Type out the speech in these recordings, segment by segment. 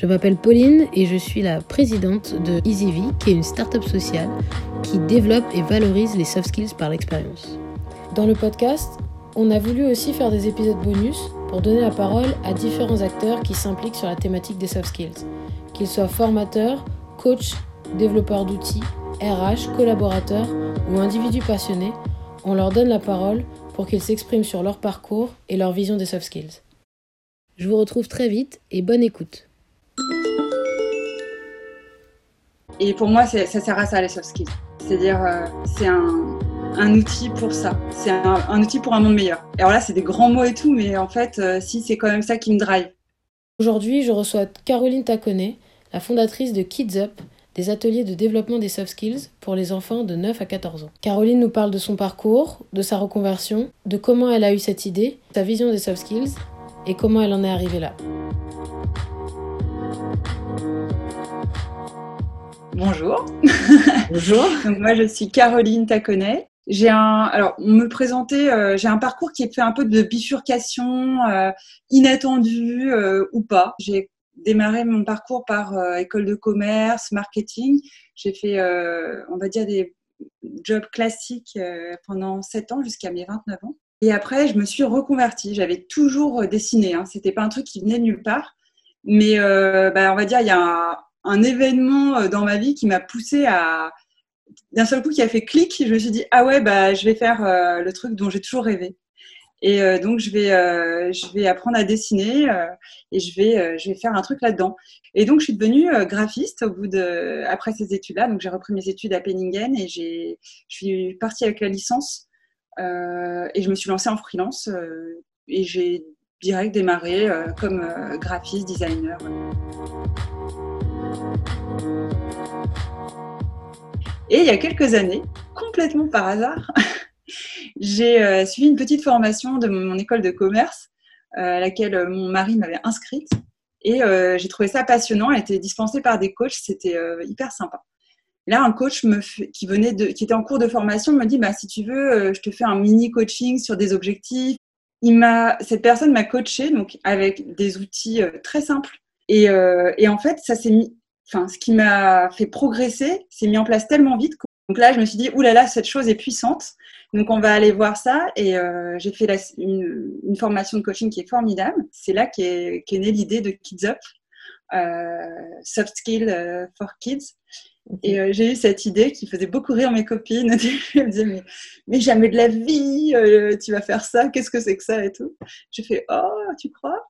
Je m'appelle Pauline et je suis la présidente de EasyV, qui est une start-up sociale qui développe et valorise les soft skills par l'expérience. Dans le podcast, on a voulu aussi faire des épisodes bonus pour donner la parole à différents acteurs qui s'impliquent sur la thématique des soft skills, qu'ils soient formateurs, coachs, développeurs d'outils, RH, collaborateurs ou individus passionnés, on leur donne la parole pour qu'ils s'expriment sur leur parcours et leur vision des soft skills. Je vous retrouve très vite et bonne écoute. Et pour moi, ça sert à ça, les soft skills. C'est-à-dire, euh, c'est un, outil pour ça. C'est un, outil pour un monde meilleur. Alors là, c'est des grands mots et tout, mais en fait, euh, si, c'est quand même ça qui me drive. Aujourd'hui, je reçois Caroline Taconnet, la fondatrice de Kids Up, des ateliers de développement des soft skills pour les enfants de 9 à 14 ans. Caroline nous parle de son parcours, de sa reconversion, de comment elle a eu cette idée, sa vision des soft skills et comment elle en est arrivée là. Bonjour. Bonjour. Donc moi je suis Caroline Taconnet. J'ai un, alors on me présentait, euh, j'ai un parcours qui est fait un peu de bifurcation euh, inattendue euh, ou pas. J'ai démarré mon parcours par école de commerce, marketing. J'ai fait, on va dire des jobs classiques pendant 7 ans jusqu'à mes 29 ans. Et après je me suis reconvertie. J'avais toujours dessiné. Hein. C'était pas un truc qui venait de nulle part. Mais bah, on va dire il y a un, événement euh, dans ma vie qui m'a poussé à d'un seul coup qui a fait clic je me suis dit ah ouais bah je vais faire euh, le truc dont j'ai toujours rêvé. Et euh, donc je vais je vais apprendre à dessiner et je vais je vais faire un truc là-dedans. Et donc je suis devenue graphiste au bout de après ces études-là. Donc j'ai repris mes études à Penningen et j'ai je suis partie avec la licence et je me suis lancée en freelance et j'ai direct démarré comme graphiste designer Et il y a quelques années, complètement par hasard, j'ai euh, suivi une petite formation de mon école de commerce euh, à laquelle euh, mon mari m'avait inscrite. Et j'ai trouvé ça passionnant. Elle était dispensée par des coachs. C'était hyper sympa. Là, un coach qui, venait qui était en cours de formation me dit bah, si tu veux, je te fais un mini coaching sur des objectifs. Cette personne m'a coaché avec des outils très simples. Et en fait, ça s'est mis enfin, ce qui m'a fait progresser s'est mis en place tellement vite. Donc là, je me suis dit, oulala, là là, cette chose est puissante. Donc on va aller voir ça. Et euh, j'ai fait une, formation de coaching qui est formidable. C'est là qu'est est née l'idée de Kids Up, euh, Soft Skill euh, for Kids. Et euh, j'ai eu cette idée qui faisait beaucoup rire mes copines. Elles me disaient, mais, mais jamais de la vie, tu vas faire ça, qu'est-ce que c'est que ça et tout. J'ai fait, oh, tu crois?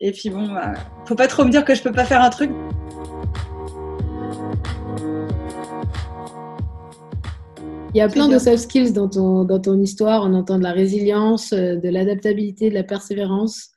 Et puis bon, bah, faut pas trop me dire que je peux pas faire un truc. Il y a plein de soft skills dans ton, dans ton histoire. On entend de la résilience, euh, de l'adaptabilité, de la persévérance.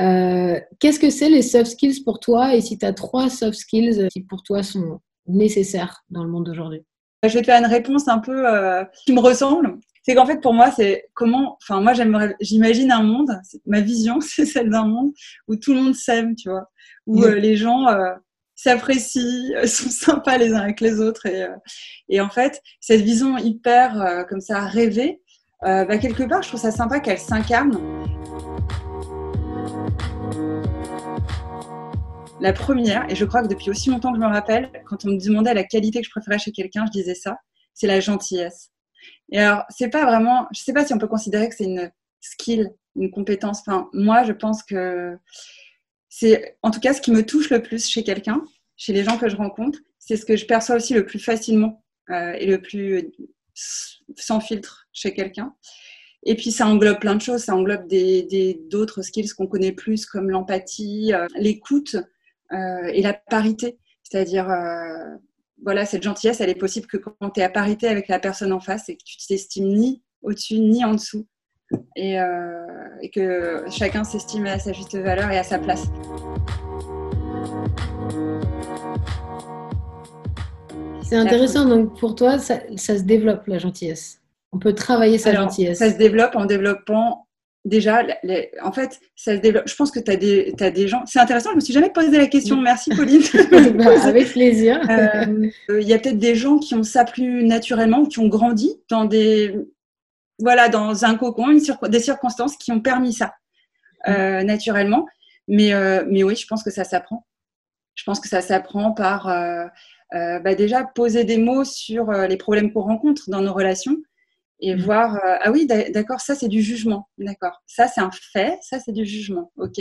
Euh, Qu'est-ce que c'est les soft skills pour toi et si tu as trois soft skills qui pour toi sont nécessaires dans le monde d'aujourd'hui? Je vais te faire une réponse un peu euh, qui me ressemble. C'est qu'en fait pour moi c'est comment, enfin moi j'imagine un monde, ma vision c'est celle d'un monde où tout le monde s'aime, tu vois, où euh, les gens s'apprécient, euh, sont sympas les uns avec les autres. Et, euh, et en fait, cette vision hyper euh, comme ça rêvée, bah, quelque part, je trouve ça sympa qu'elle s'incarne. La première, et je crois que depuis aussi longtemps que je me rappelle, quand on me demandait la qualité que je préférais chez quelqu'un, je disais ça, c'est la gentillesse. Et alors, c'est pas vraiment, je sais pas si on peut considérer que c'est une skill, une compétence. Enfin, moi, je pense que c'est en tout cas ce qui me touche le plus chez quelqu'un, chez les gens que je rencontre. C'est ce que je perçois aussi le plus facilement euh, et le plus sans filtre chez quelqu'un. Et puis ça englobe plein de choses, ça englobe des, d'autres skills qu'on connaît plus comme l'empathie, euh, l'écoute euh, et la parité. C'est-à-dire, voilà, cette gentillesse, elle est possible que quand tu es à parité avec la personne en face et que tu t'estimes ni au-dessus ni en dessous et, et que chacun s'estime à sa juste valeur et à sa place. C'est intéressant. Donc, pour toi, ça, se développe, la gentillesse. On peut travailler sa gentillesse. Ça se développe en développant déjà, en fait, ça se développe. Je pense que tu as des, as des gens. C'est intéressant, je me suis jamais posé la question. Merci, Pauline. Bah, avec plaisir. Euh, il y a peut-être des gens qui ont ça plus naturellement, qui ont grandi dans des. Voilà, dans un cocon, des circonstances qui ont permis ça euh, naturellement. Mais, euh, mais oui, je pense que ça s'apprend. Je pense que ça s'apprend par bah, déjà poser des mots sur les problèmes qu'on rencontre dans nos relations et mmh. voir euh, ah oui d'accord ça c'est du jugement. D'accord. Ça c'est un fait ça c'est du jugement. Ok.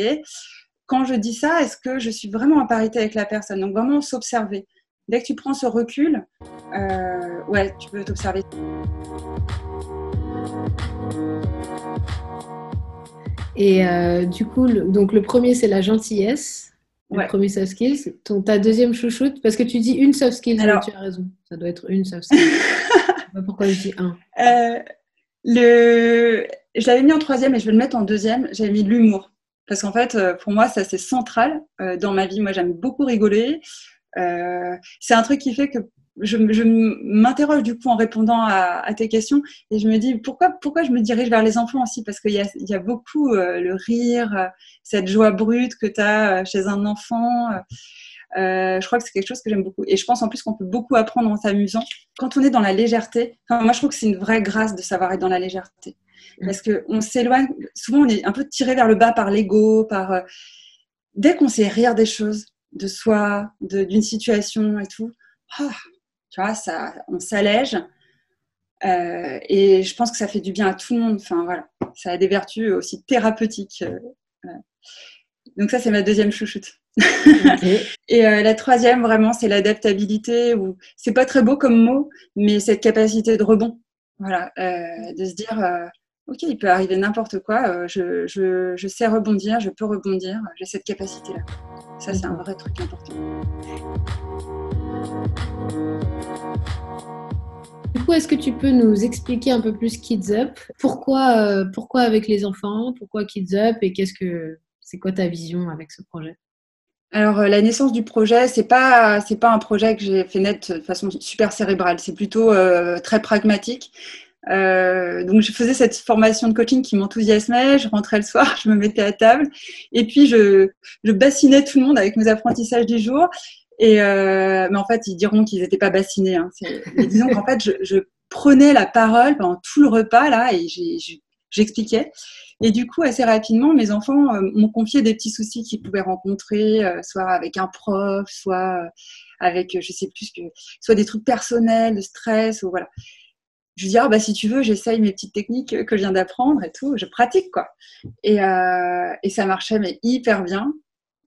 Quand je dis ça est-ce que je suis vraiment en parité avec la personne? Donc vraiment s'observer. Dès que tu prends ce recul euh, ouais tu peux t'observer. Et euh, du coup le, donc le premier c'est la gentillesse le premier soft skills ton ta deuxième chouchoute parce que tu dis une soft skill Alors... tu as raison ça doit être une soft skill pourquoi je dis un. Euh, le... Je l'avais mis en troisième et je vais le mettre en deuxième. J'avais mis l'humour. Parce qu'en fait, euh, pour moi, ça c'est central euh, dans ma vie. Moi, j'aime beaucoup rigoler. c'est un truc qui fait que je, m'interroge du coup en répondant à, tes questions et je me dis pourquoi, pourquoi je me dirige vers les enfants aussi? Parce qu'il y a, y a beaucoup le rire, cette joie brute que tu as chez un enfant. Euh, je crois que c'est quelque chose que j'aime beaucoup. Et je pense en plus qu'on peut beaucoup apprendre en s'amusant. Quand on est dans la légèreté, moi je trouve que c'est une vraie grâce de savoir être dans la légèreté. Mm. Parce qu'on s'éloigne, souvent on est un peu tiré vers le bas par l'ego, par... Euh, dès qu'on sait rire des choses, de soi, d'une situation et tout, ah, tu vois, ça, on s'allège. Euh, et je pense que ça fait du bien à tout le monde. Enfin voilà, ça a des vertus aussi thérapeutiques. Donc ça, c'est ma deuxième chouchoute. et euh, la troisième, vraiment, c'est l'adaptabilité. Ou c'est pas très beau comme mot, mais cette capacité de rebond. Voilà, euh, de se dire, euh, ok, il peut arriver n'importe quoi. Je, je, je, sais rebondir, je peux rebondir. J'ai cette capacité-là. Ça, c'est un vrai truc important. Du coup, est-ce que tu peux nous expliquer un peu plus Kids Up? Pourquoi, pourquoi avec les enfants? Pourquoi Kids Up? Et qu'est-ce que c'est quoi ta vision avec ce projet? Alors, euh, la naissance du projet, c'est pas c'est pas un projet que j'ai fait naître de façon super cérébrale. C'est plutôt euh, très pragmatique. Euh, donc, je faisais cette formation de coaching qui m'enthousiasmait. Je rentrais le soir, je me mettais à table, et puis je, je bassinais tout le monde avec mes apprentissages du jour. Et mais en fait, ils diront qu'ils n'étaient pas bassinés. Hein. disons qu'en fait, je, je, prenais la parole pendant tout le repas là, et j'expliquais. Et du coup, assez rapidement, mes enfants euh, m'ont confié des petits soucis qu'ils pouvaient rencontrer, euh, soit avec un prof, soit euh, avec, je sais plus, que, soit des trucs personnels, de stress, ou voilà. Je dis, ah, bah, si tu veux, j'essaye mes petites techniques que je viens d'apprendre et tout, je pratique, quoi. Et, et ça marchait, mais hyper bien.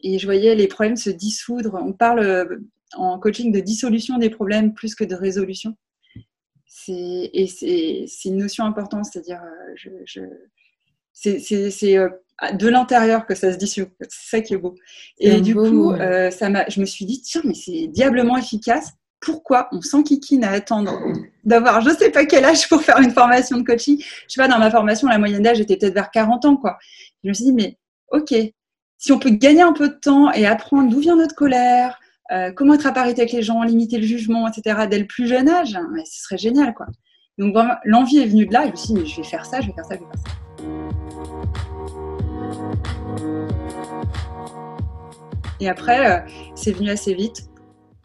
Et je voyais les problèmes se dissoudre. On parle en coaching de dissolution des problèmes plus que de résolution. Et c'est une notion importante, c'est-à-dire, je, je c'est euh, de l'intérieur que ça se dissout. C'est ça qui est beau. Et du coup, euh, ça je me suis dit, tiens, mais c'est diablement efficace. Pourquoi on s'enquiquine à attendre d'avoir je sais pas quel âge pour faire une formation de coaching? Je sais pas, dans ma formation, la moyenne d'âge était peut-être vers 40 ans. quoi. Je me suis dit, mais ok, si on peut gagner un peu de temps et apprendre d'où vient notre colère, euh, comment être à parité avec les gens, limiter le jugement, etc., dès le plus jeune âge, mais ce serait génial. quoi. Donc vraiment, l'envie est venue de là. Je me suis dit, je vais faire ça, je vais faire ça, je vais faire ça. Et après, euh, c'est venu assez vite.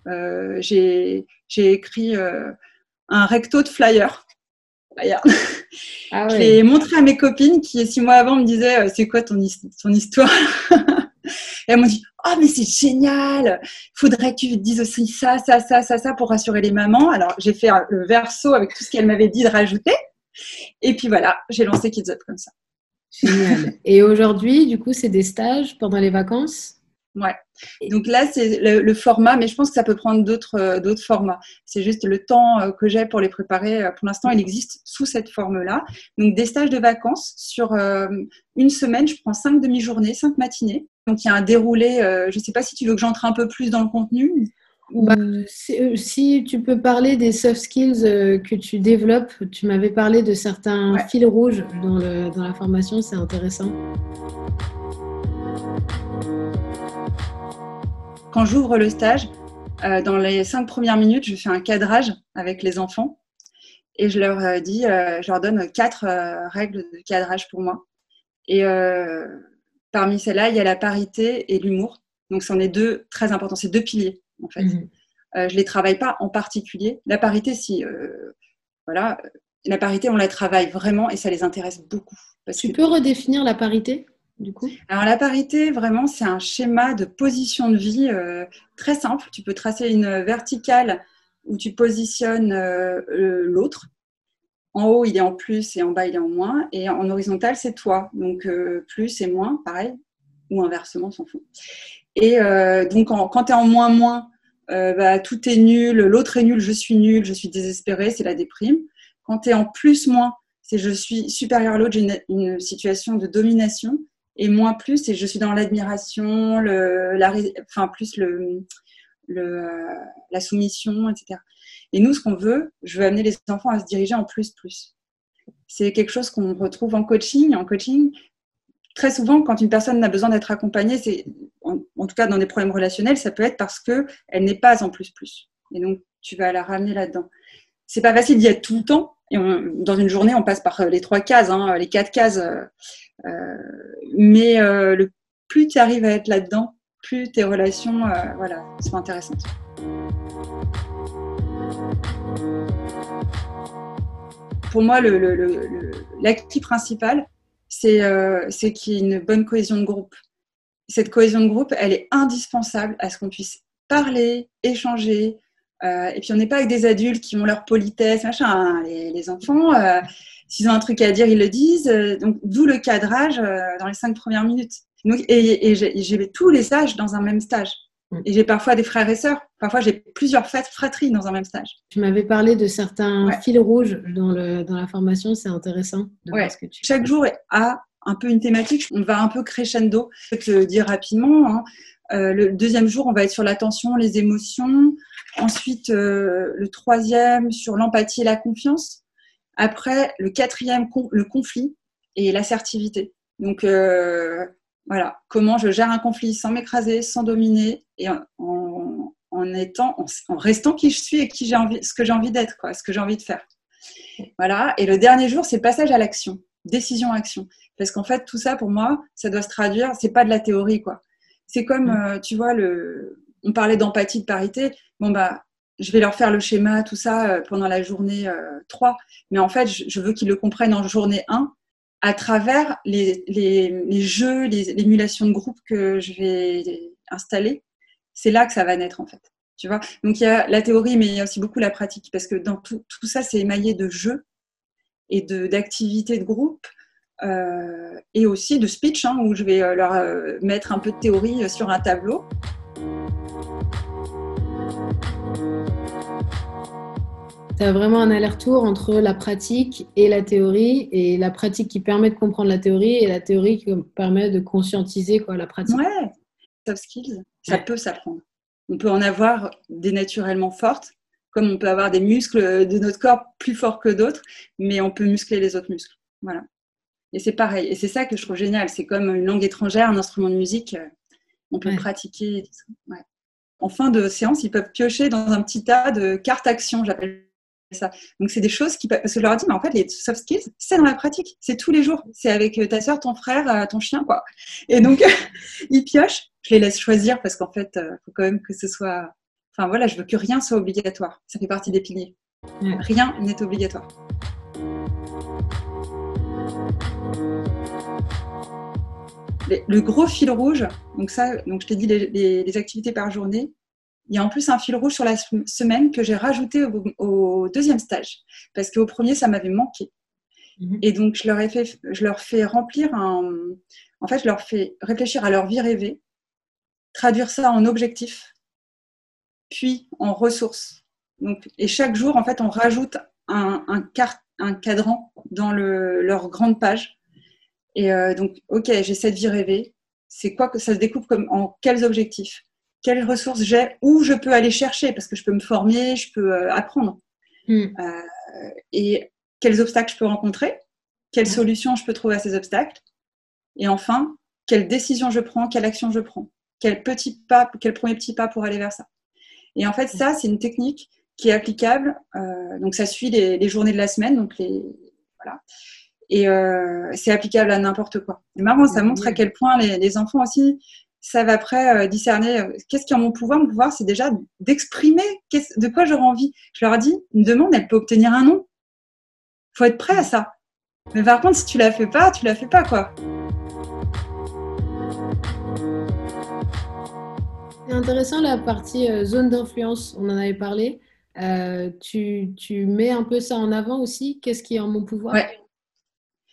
Euh, j'ai écrit un recto de flyer. Ah je l'ai montré à mes copines qui, six mois avant, me disaient C'est quoi ton, ton histoire? Et elles m'ont dit Oh, mais c'est génial Faudrait que tu dises aussi ça, ça, ça, ça, ça pour rassurer les mamans. Alors, j'ai fait le verso avec tout ce qu'elles m'avaient dit de rajouter. Et puis voilà, j'ai lancé Kids Up comme ça. Génial. Et aujourd'hui, du coup, c'est des stages pendant les vacances? Ouais. Donc là, c'est le, format, mais je pense que ça peut prendre d'autres euh, formats. C'est juste le temps euh, que j'ai pour les préparer. Euh, pour l'instant, il existe sous cette forme-là. Donc des stages de vacances sur une semaine, je prends cinq demi-journées, cinq matinées. Donc il y a un déroulé. je ne sais pas si tu veux que j'entre un peu plus dans le contenu. Bah, si, tu peux parler des soft skills que tu développes, tu m'avais parlé de certains fils rouges dans, le, dans la formation, c'est intéressant. Quand j'ouvre le stage, dans les cinq premières minutes, je fais un cadrage avec les enfants et je leur dis, je leur donne quatre règles de cadrage pour moi. Et parmi celles-là, il y a la parité et l'humour. Donc, c'en est deux très importants. C'est deux piliers, en fait. Mhm. je ne les travaille pas en particulier. La parité, si, voilà, la parité, on la travaille vraiment et ça les intéresse beaucoup. tu peux redéfinir la parité? Alors la parité, vraiment, c'est un schéma de position de vie euh, très simple. Tu peux tracer une verticale où tu positionnes euh, l'autre. En haut, il est en plus et en bas, il est en moins. Et en horizontal, c'est toi. Donc euh, plus et moins, pareil. Ou inversement, s'en fout. Et donc quand tu es en moins, moins, bah, tout est nul, l'autre est nul, je suis nul, je suis désespérée, c'est la déprime. Quand tu es en plus, moins, c'est je suis supérieur à l'autre, j'ai une, situation de domination. Et moins plus, c'est je suis dans l'admiration, la, enfin plus le, le, la soumission, etc. Et nous, ce qu'on veut, je veux amener les enfants à se diriger en plus plus. C'est quelque chose qu'on retrouve en coaching. En coaching, très souvent, quand une personne a besoin d'être accompagnée, c'est en, en, tout cas dans des problèmes relationnels, ça peut être parce que elle n'est pas en plus plus. Et donc, tu vas la ramener là-dedans. C'est pas facile d'y être tout le temps, et dans une journée, on passe par euh, les trois cases, hein, les quatre cases. Euh, euh, mais plus tu arrives à être là-dedans, plus tes relations voilà, sont intéressantes. Pour moi, l'acquis principal, c'est qu'il y ait une bonne cohésion de groupe. Cette cohésion de groupe, elle est indispensable à ce qu'on puisse parler, échanger, euh, et puis on n'est pas avec des adultes qui ont leur politesse, machin. Hein. Les, enfants, euh, s'ils ont un truc à dire, ils le disent. Euh, donc d'où le cadrage dans les cinq premières minutes. Donc, et, et j'ai tous les âges dans un même stage. Mm. Et j'ai parfois des frères et sœurs. Parfois, j'ai plusieurs fratries dans un même stage. Tu m'avais parlé de certains fils rouges dans, le, dans la formation. C'est intéressant de voir ce que tu Chaque jour a un peu une thématique. On va un peu crescendo. Je vais te le dire rapidement. Hein. Le deuxième jour, on va être sur l'attention, les émotions. Ensuite, euh, le troisième sur l'empathie et la confiance. Après, le quatrième, le conflit et l'assertivité. Donc, euh, voilà, comment je gère un conflit sans m'écraser, sans dominer et en, restant qui je suis et qui j'ai envie, ce que j'ai envie d'être, ce que j'ai envie de faire. Voilà. Et le dernier jour, c'est passage à l'action, décision-action. Parce qu'en fait, tout ça, pour moi, ça doit se traduire. C'est pas de la théorie, quoi. C'est comme, mmh. euh, tu vois, le, on parlait d'empathie, de parité. Bon, bah, je vais leur faire le schéma, tout ça, euh, pendant la journée 3. Euh, Mais en fait, je veux qu'ils le comprennent en journée 1 à travers les, les, jeux, les émulations de groupe que je vais installer. C'est là que ça va naître, en fait. Tu vois? Donc, il y a la théorie, mais il y a aussi beaucoup la pratique. Parce que dans tout, tout ça, c'est émaillé de jeux et d'activités de, groupe. Euh, et aussi de speech, hein, où je vais leur mettre un peu de théorie sur un tableau. Tu as vraiment un aller-retour entre la pratique et la théorie, et la pratique qui permet de comprendre la théorie, et la théorie qui permet de conscientiser quoi, la pratique. Ouais, soft skills, ça peut s'apprendre. On peut en avoir des naturellement fortes, comme on peut avoir des muscles de notre corps plus forts que d'autres, mais on peut muscler les autres muscles. Voilà. Et c'est pareil. Et c'est ça que je trouve génial. C'est comme une langue étrangère, un instrument de musique, euh, on peut pratiquer. Ouais. En fin de séance, ils peuvent piocher dans un petit tas de cartes actions, j'appelle ça. Donc, c'est des choses qui. Parce que je leur ai dit, mais en fait, les soft skills, c'est dans la pratique. C'est tous les jours. C'est avec euh, ta soeur, ton frère, euh, ton chien, quoi. Et donc, ils piochent. Je les laisse choisir parce qu'en fait, il faut quand même que ce soit. Enfin, voilà, je veux que rien soit obligatoire. Ça fait partie des piliers. Rien n'est obligatoire. Le gros fil rouge, donc ça, donc je t'ai dit les activités par journée, il y a en plus un fil rouge sur la semaine que j'ai rajouté au, deuxième stage, parce qu'au premier, ça m'avait manqué. Mhm. Et donc, je leur, ai fait, je leur fais remplir un. En fait, je leur fais réfléchir à leur vie rêvée, traduire ça en objectifs, puis en ressources. Donc, et chaque jour, en fait, on rajoute un, un, cadran dans le, leur grande page. Et euh, donc, OK, j'ai cette vie rêvée. C'est quoi que ça se découpe comme en quels objectifs? Quelles ressources j'ai, où je peux aller chercher, parce que je peux me former, je peux euh, apprendre. Hmm. Euh, et quels obstacles je peux rencontrer, quelles solutions je peux trouver à ces obstacles? Et enfin, quelle décision je prends, quelle action je prends, quel petit pas, quel premier petit pas pour aller vers ça? Et en fait, ça, c'est une technique qui est applicable. Euh, donc, ça suit les, journées de la semaine. Donc, les, voilà. Et euh, c'est applicable à n'importe quoi. C'est marrant, ça montre à quel point les, enfants aussi savent après euh, discerner qu'est-ce qui est en mon pouvoir. Mon pouvoir, c'est déjà d'exprimer de quoi j'aurais envie. Je leur dis, une demande, elle peut obtenir un nom. faut être prêt à ça. Mais par contre, si tu la fais pas, tu la fais pas, quoi. C'est intéressant la partie euh, zone d'influence, on en avait parlé. Euh, tu, tu, mets un peu ça en avant aussi Qu'est-ce qui est en mon pouvoir? Ouais.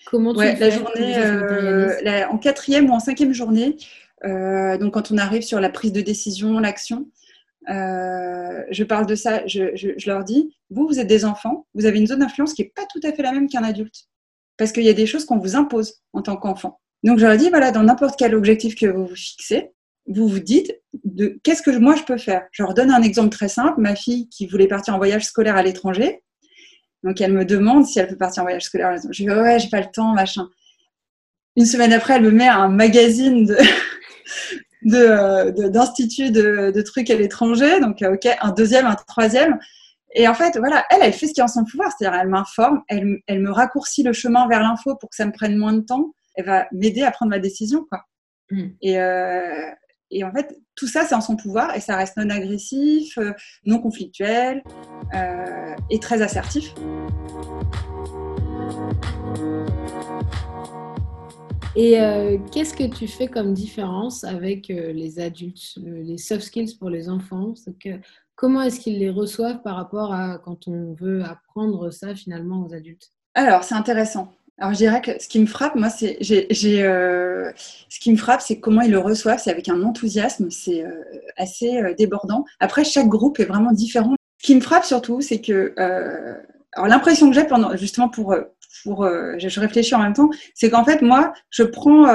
Comment tu ouais, la journée, euh, en quatrième ou en cinquième journée, donc quand on arrive sur la prise de décision, l'action, je parle de ça, je, je, je, leur dis, vous, vous êtes des enfants, vous avez une zone d'influence qui n'est pas tout à fait la même qu'un adulte. Parce qu'il y a des choses qu'on vous impose en tant qu'enfant. Donc je leur dis, voilà, dans n'importe quel objectif que vous vous fixez, vous vous dites de qu'est-ce que moi je peux faire? Je leur donne un exemple très simple. Ma fille qui voulait partir en voyage scolaire à l'étranger, donc elle me demande si elle peut partir en voyage scolaire. Je dis ouais, j'ai pas le temps, machin. Une semaine après, elle me met un magazine de d'instituts de, de, trucs à l'étranger. Donc ok, un deuxième, un troisième. Et en fait, voilà, elle, elle fait ce qui est en son pouvoir, c'est-à-dire elle m'informe, elle, elle me raccourcit le chemin vers l'info pour que ça me prenne moins de temps. Elle va m'aider à prendre ma décision, quoi. Mm. Et, euh, et en fait, tout ça, c'est en son pouvoir et ça reste non agressif, euh, non conflictuel euh, et très assertif. Et euh, qu'est-ce que tu fais comme différence avec les adultes, les soft skills pour les enfants? Que, Comment est-ce qu'ils les reçoivent par rapport à quand on veut apprendre ça finalement aux adultes? Alors, c'est intéressant. Alors, je dirais que ce qui me frappe, moi, c'est, j'ai, euh, ce qui me frappe, c'est comment ils le reçoivent. C'est avec un enthousiasme, c'est euh, assez euh, débordant. Après, chaque groupe est vraiment différent. Ce qui me frappe surtout, c'est que, alors l'impression que j'ai pendant, justement pour, pour, je réfléchis en même temps, c'est qu'en fait, moi, je prends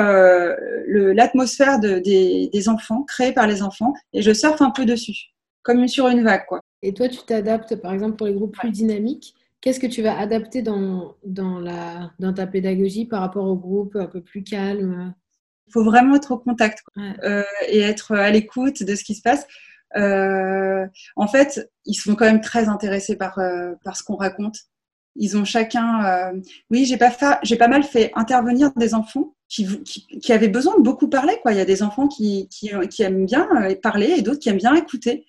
l'atmosphère de, des, des enfants, créée par les enfants, et je surfe un peu dessus, comme sur une vague, quoi. Et toi, tu t'adaptes, par exemple, pour les groupes plus dynamiques Qu'est-ce que tu vas adapter dans, dans, la, dans ta pédagogie par rapport au groupe un peu plus calme? Il faut vraiment être au contact euh, et être à l'écoute de ce qui se passe. Euh, en fait, ils sont quand même très intéressés par, euh, par ce qu'on raconte. Ils ont chacun. oui, j'ai pas, j'ai pas mal fait intervenir des enfants qui, qui, qui, avaient besoin de beaucoup parler. Quoi. Il y a des enfants qui, qui, qui aiment bien parler et d'autres qui aiment bien écouter.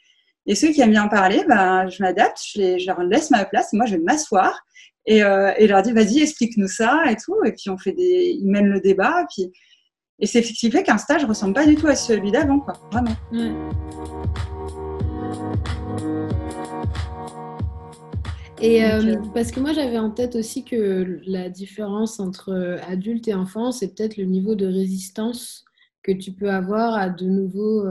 Et ceux qui aiment bien parler, ben, je m'adapte, je, leur laisse ma place. Moi, je vais m'asseoir et, euh, et, leur dis, vas-y, explique-nous ça et tout. Et puis, on fait des, ils mènent le débat. Et, puis, et c'est ce qui fait qu'un stage ressemble pas du tout à celui d'avant, quoi. Vraiment. Et euh, euh, parce que moi, j'avais en tête aussi que la différence entre adulte et enfant, c'est peut-être le niveau de résistance que tu peux avoir à de nouveaux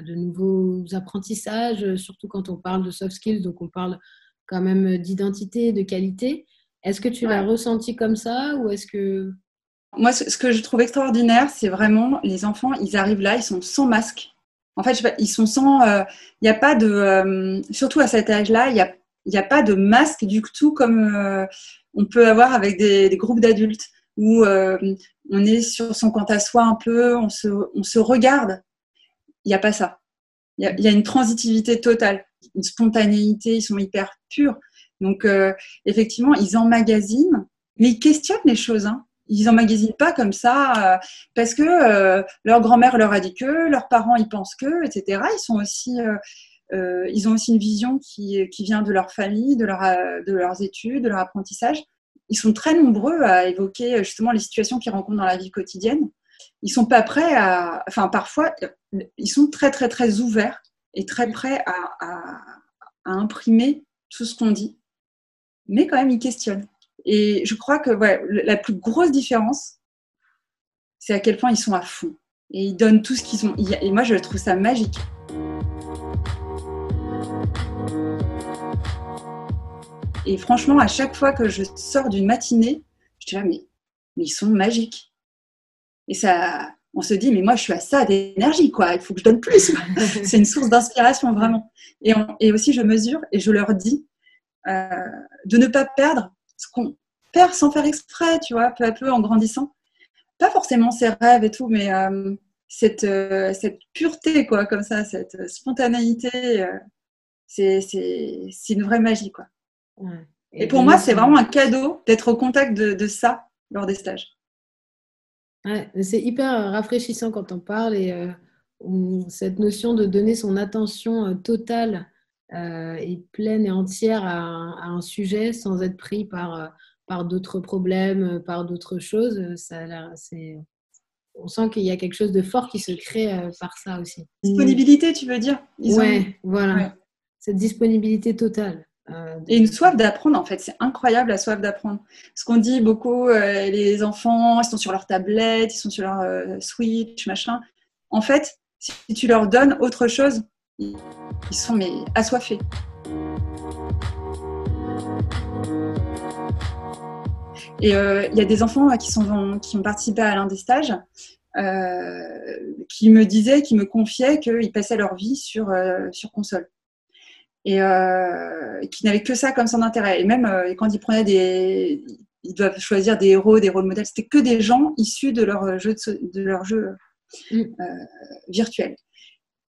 de nouveaux apprentissages, surtout quand on parle de soft skills, donc on parle quand même d'identité, de qualité. Est-ce que tu l'as ressenti comme ça ou est-ce que... Moi, ce que je trouve extraordinaire, c'est vraiment les enfants, ils arrivent là, ils sont sans masque. En fait, ils sont sans... Euh, il n'y a pas de... Euh, surtout à cet âge-là, il n'y a, y a pas de masque du tout comme euh, on peut avoir avec des, des groupes d'adultes où on est sur son compte à soi un peu, on se, on se regarde il n'y a pas ça. Il y, a une transitivité totale, une spontanéité, ils sont hyper purs. Donc, euh, effectivement, ils emmagasinent, mais ils questionnent les choses. Hein. Ils emmagasinent pas comme ça euh, parce que euh, leur grand-mère leur a dit que, leurs parents ils pensent que, etc. Ils sont aussi, ils ont aussi une vision qui, qui vient de leur famille, de, leur, de leurs études, de leur apprentissage. Ils sont très nombreux à évoquer justement les situations qu'ils rencontrent dans la vie quotidienne ils sont pas prêts à, enfin parfois, ils sont très très très ouverts et très prêts à, imprimer tout ce qu'on dit, mais quand même ils questionnent. Et je crois que ouais, la plus grosse différence, c'est à quel point ils sont à fond et ils donnent tout ce qu'ils ont. Et moi, je trouve ça magique. Et franchement, à chaque fois que je sors d'une matinée, je dis mais, mais ils sont magiques. Et ça, on se dit, mais moi, je suis à ça d'énergie, quoi. Il faut que je donne plus. c'est une source d'inspiration, vraiment. Et, et, aussi, je mesure et je leur dis euh, de ne pas perdre ce qu'on perd sans faire exprès, tu vois, peu à peu en grandissant. Pas forcément ses rêves et tout, mais euh, cette, cette pureté, quoi, comme ça, cette spontanéité, c'est une vraie magie, quoi. Et, pour moi, c'est vraiment un cadeau d'être au contact de, ça lors des stages. Ouais, c'est hyper rafraîchissant quand on parle et cette notion de donner son attention totale euh, et pleine et entière à un, sujet sans être pris par, euh, par d'autres problèmes, euh, par d'autres choses. Ça, on sent qu'il y a quelque chose de fort qui se crée par ça aussi. Disponibilité, tu veux dire Oui, voilà. Cette disponibilité totale. Et une soif d'apprendre, en fait, c'est incroyable la soif d'apprendre. Ce qu'on dit beaucoup, les enfants, ils sont sur leur tablette, ils sont sur leur Switch, machin. En fait, si tu leur donnes autre chose, ils sont mais assoiffés. Et euh, il y a des enfants qui, sont, qui ont participé à l'un des stages euh, qui me disaient, qui me confiaient qu'ils passaient leur vie sur, euh, sur console. Et qui n'avaient que ça comme son intérêt. Et même quand ils prenaient des. Ils doivent choisir des héros, des rôles modèles. C'était que des gens issus de leur jeu, de, leur jeu mm. virtuel.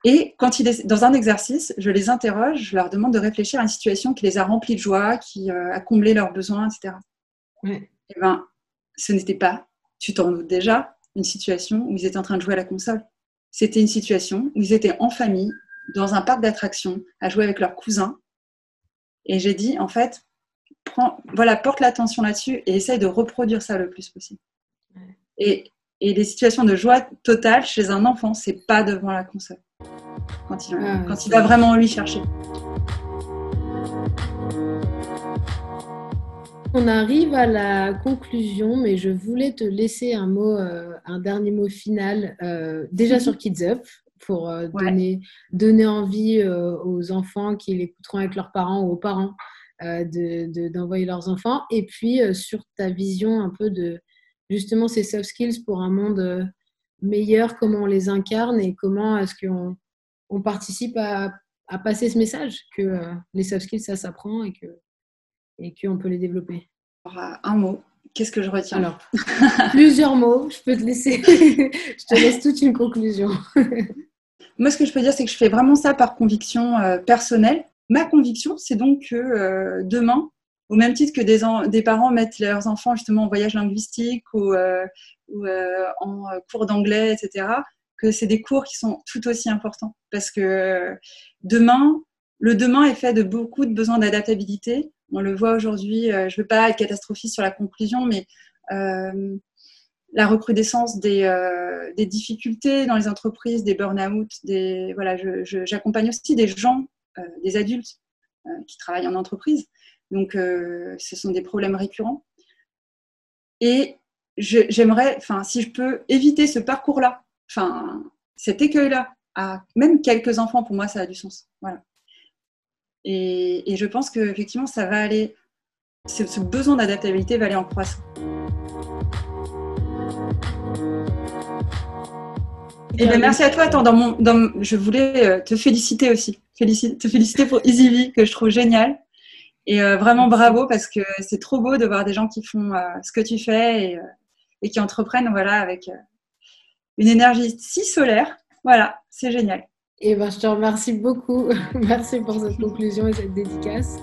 Et quand il est dans un exercice, je les interroge, je leur demande de réfléchir à une situation qui les a remplis de joie, qui euh, a comblé leurs besoins, etc. Et eh ben, ce n'était pas, tu t'en doutes déjà, une situation où ils étaient en train de jouer à la console. C'était une situation où ils étaient en famille, dans un parc d'attractions, à jouer avec leurs cousins. Et j'ai dit, en fait, prends, voilà, porte l'attention là-dessus et essaye de reproduire ça le plus possible. Et, et les situations de joie totale chez un enfant, c'est pas devant la console quand il, ah, quand il va vraiment lui chercher. On arrive à la conclusion, mais je voulais te laisser un mot, euh, un dernier mot final, euh, déjà sur Kids Up, pour euh, donner, donner envie aux enfants qui l'écouteront avec leurs parents ou aux parents d'envoyer de, leurs enfants, et puis sur ta vision un peu de justement ces soft skills pour un monde meilleur, comment on les incarne et comment est-ce qu'on on participe à, passer ce message que euh, les soft skills, ça s'apprend et que et qu'on peut les développer. Un mot, qu'est-ce que je retiens? Alors, plusieurs mots, je peux te laisser, je te laisse toute une conclusion. Moi, ce que je peux dire, c'est que je fais vraiment ça par conviction euh, personnelle. Ma conviction, c'est donc que euh, demain, au même titre que des, parents mettent leurs enfants justement en voyage linguistique ou, ou en cours d'anglais, etc., que c'est des cours qui sont tout aussi importants parce que demain, le demain est fait de beaucoup de besoins d'adaptabilité. On le voit aujourd'hui, euh, je ne veux pas être catastrophiste sur la conclusion, mais euh, la recrudescence des, euh, des, difficultés dans les entreprises, des burn-out, voilà, j'accompagne aussi des gens, des adultes qui travaillent en entreprise. Donc, ce sont des problèmes récurrents. Et j'aimerais, enfin, si je peux éviter ce parcours-là enfin, cet écueil-là à même quelques enfants, pour moi, ça a du sens. Et, je pense qu'effectivement, ça va aller, ce, besoin d'adaptabilité va aller en croissant. Eh bien, merci à toi. Attends, dans mon, dans, je voulais euh, te féliciter aussi. te féliciter pour EasyV, que je trouve génial. Et euh, vraiment bravo parce que c'est trop beau de voir des gens qui font euh, ce que tu fais et, et qui entreprennent voilà, avec, une énergie si solaire. Voilà, c'est génial. Et eh ben, je te remercie beaucoup. Merci pour cette conclusion et cette dédicace.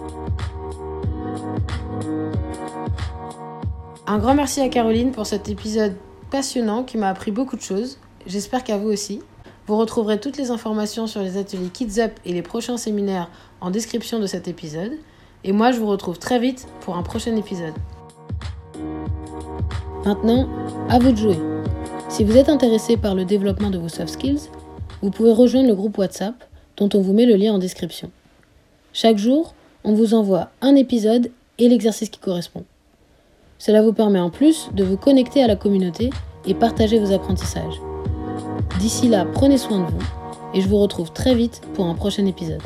Un grand merci à Caroline pour cet épisode passionnant qui m'a appris beaucoup de choses. J'espère qu'à vous aussi. Vous retrouverez toutes les informations sur les ateliers Kids Up et les prochains séminaires en description de cet épisode. Et moi, je vous retrouve très vite pour un prochain épisode. Maintenant, à vous de jouer. Si vous êtes intéressé par le développement de vos soft skills, vous pouvez rejoindre le groupe WhatsApp dont on vous met le lien en description. Chaque jour, on vous envoie un épisode et l'exercice qui correspond. Cela vous permet en plus de vous connecter à la communauté et partager vos apprentissages. D'ici là, prenez soin de vous et je vous retrouve très vite pour un prochain épisode.